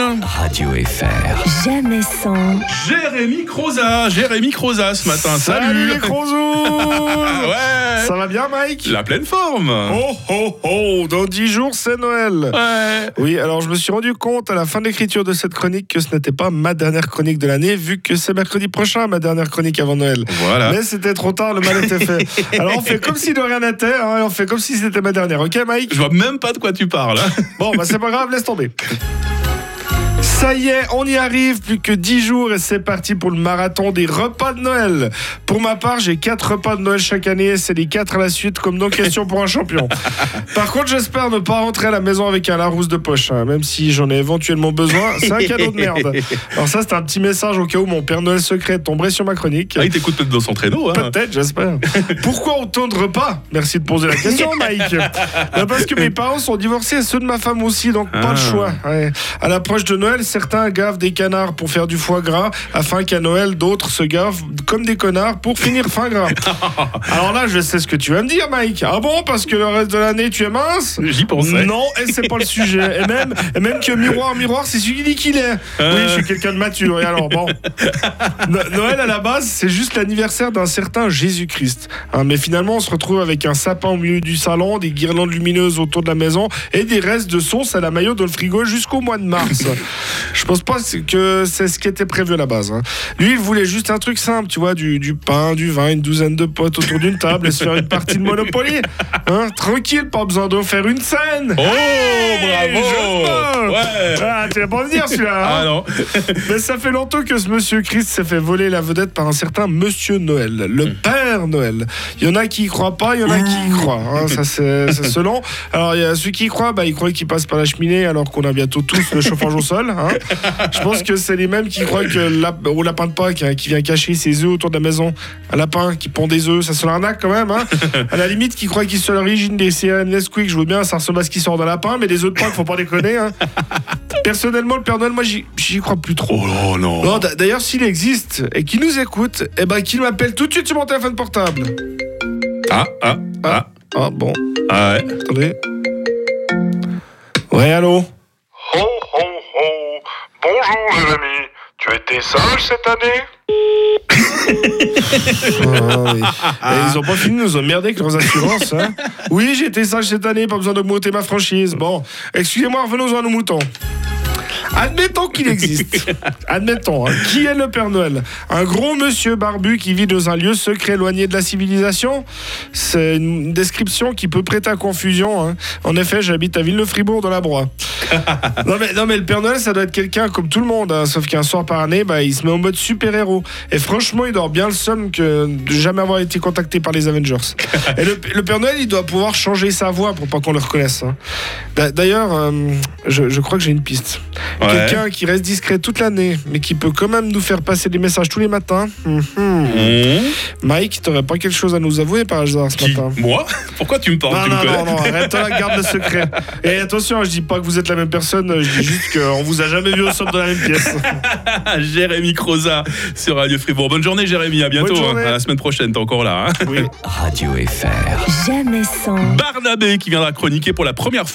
Radio FR. Jamais sans. Jérémy Croza. Jérémy Croza ce matin. Salut. Salut ouais. Ça va bien Mike? La pleine forme. Oh oh oh Dans 10 jours c'est Noël Ouais. Oui, alors je me suis rendu compte à la fin de l'écriture de cette chronique que ce n'était pas ma dernière chronique de l'année, vu que c'est mercredi prochain ma dernière chronique avant Noël. Voilà. Mais c'était trop tard, le mal était fait. Alors on fait comme si de rien n'était, hein, et on fait comme si c'était ma dernière, ok Mike? Je vois même pas de quoi tu parles. hein. Bon, bah c'est pas grave, laisse tomber. Ça y est, on y arrive, plus que 10 jours et c'est parti pour le marathon des repas de Noël. Pour ma part, j'ai 4 repas de Noël chaque année, c'est les 4 à la suite, comme dans Question pour un champion. Par contre, j'espère ne pas rentrer à la maison avec un Larousse de poche, hein, même si j'en ai éventuellement besoin, c'est un cadeau de merde. Alors ça, c'est un petit message au cas où mon Père Noël secret tomberait sur ma chronique. Ah, il t'écoute peut-être dans son traîneau. Hein. Peut-être, j'espère. Pourquoi autant de repas? Merci de poser la question, Mike. Parce que mes parents sont divorcés et ceux de ma femme aussi, donc pas Ah. le choix. Ouais. À l'approche de Noël, certains gavent des canards pour faire du foie gras, afin qu'à Noël, d'autres se gavent comme des connards pour finir fin gras. Alors là, je sais ce que tu vas me dire, Mike. Ah bon, parce que le reste de l'année, tu es mince? J'y pensais. non, et c'est pas le sujet. Et même, et même que miroir, miroir, c'est celui qui dit qu'il est. Oui, je suis quelqu'un de mature. Et alors, bon. No- Noël, à la base, c'est juste l'anniversaire d'un certain Jésus-Christ. Hein, mais finalement, on se retrouve avec un sapin au milieu du salon, des guirlandes lumineuses autour de la maison et des restes de sauce à la maillot dans le frigo jusqu'au mois de mars. Je pense pas que c'est ce qui était prévu à la base. hein. Lui, il voulait juste un truc simple, tu vois, du, du pain, du vin, une douzaine de potes autour d'une table et se faire une partie de Monopoly. Hein, tranquille, pas besoin de faire une scène. Oh, Hey, bravo. Ouais. Ah, tu vas pas me dire celui-là. hein Ah non. Mais ça fait longtemps que ce monsieur Christ s'est fait voler la vedette par un certain monsieur Noël, le père Noël. Il y en a qui y croient pas, il y en a qui y croient. hein, ça, c'est selon. Alors, il y a ceux qui y croient, bah, ils croient qu'ils passent par la cheminée alors qu'on a bientôt tous le chauffage au sol. hein. Je pense que c'est les mêmes qui croient que la, au lapin de Pâques hein, qui vient cacher ses œufs autour de la maison, un lapin qui pond des œufs, ça se l'arnaque quand même. À la limite, qui croient qu'ils sont à l'origine des CRM Nesquik, je veux bien, ça ressemble à ce qui sort d'un lapin, mais les œufs de Pâques, faut pas déconner. Personnellement, le Père Noël, moi, j'y crois plus trop. Oh non. Bon, d- d'ailleurs, s'il existe et qu'il nous écoute, eh ben, qu'il m'appelle tout de suite sur mon téléphone portable. Ah, ah, ah. Ah, bon, Ah ouais. attendez. Ouais, allô? Ho ho ho Bonjour Jérémy Tu as été sage cette année? Ah, oui. Et Ils ont pas fini de nous emmerder avec leurs assurances. Hein oui, j'ai été sage cette année, pas besoin d'augmenter ma franchise. Bon, excusez-moi, revenons à nos moutons. Admettons qu'il existe. Admettons. hein. Qui est le Père Noël? Un gros monsieur barbu qui vit dans un lieu secret éloigné de la civilisation? C'est une description qui peut prêter à confusion. hein. En effet, j'habite à Ville-le-Fribourg dans la Broye. non, mais, non mais le Père Noël, ça doit être quelqu'un comme tout le monde. hein. Sauf qu'un soir par année, bah, il se met en mode super-héros. Et franchement, il dort bien le somme que de jamais avoir été contacté par les Avengers. Et le, le Père Noël, il doit pouvoir changer sa voix pour pas qu'on le reconnaisse. D'a- D'ailleurs, euh, je, je crois que j'ai une piste. Ouais. Quelqu'un qui reste discret toute l'année, mais qui peut quand même nous faire passer des messages tous les matins. Mhm. Mmh. Mike, t'aurais pas quelque chose à nous avouer par hasard ce Qui matin Moi Pourquoi tu me parles non, Tu me non, connais non, non, arrête là, garde le secret. Et attention, je dis pas que vous êtes la même personne, je dis juste qu'on vous a jamais vu ensemble dans la même pièce. Jérémy Croza sur Radio Fribourg. Bonne journée Jérémy, à bientôt. Hein. À la semaine prochaine, t'es encore là. hein. Oui. Radio FR. Jamais sans. Barnabé qui viendra chroniquer pour la première fois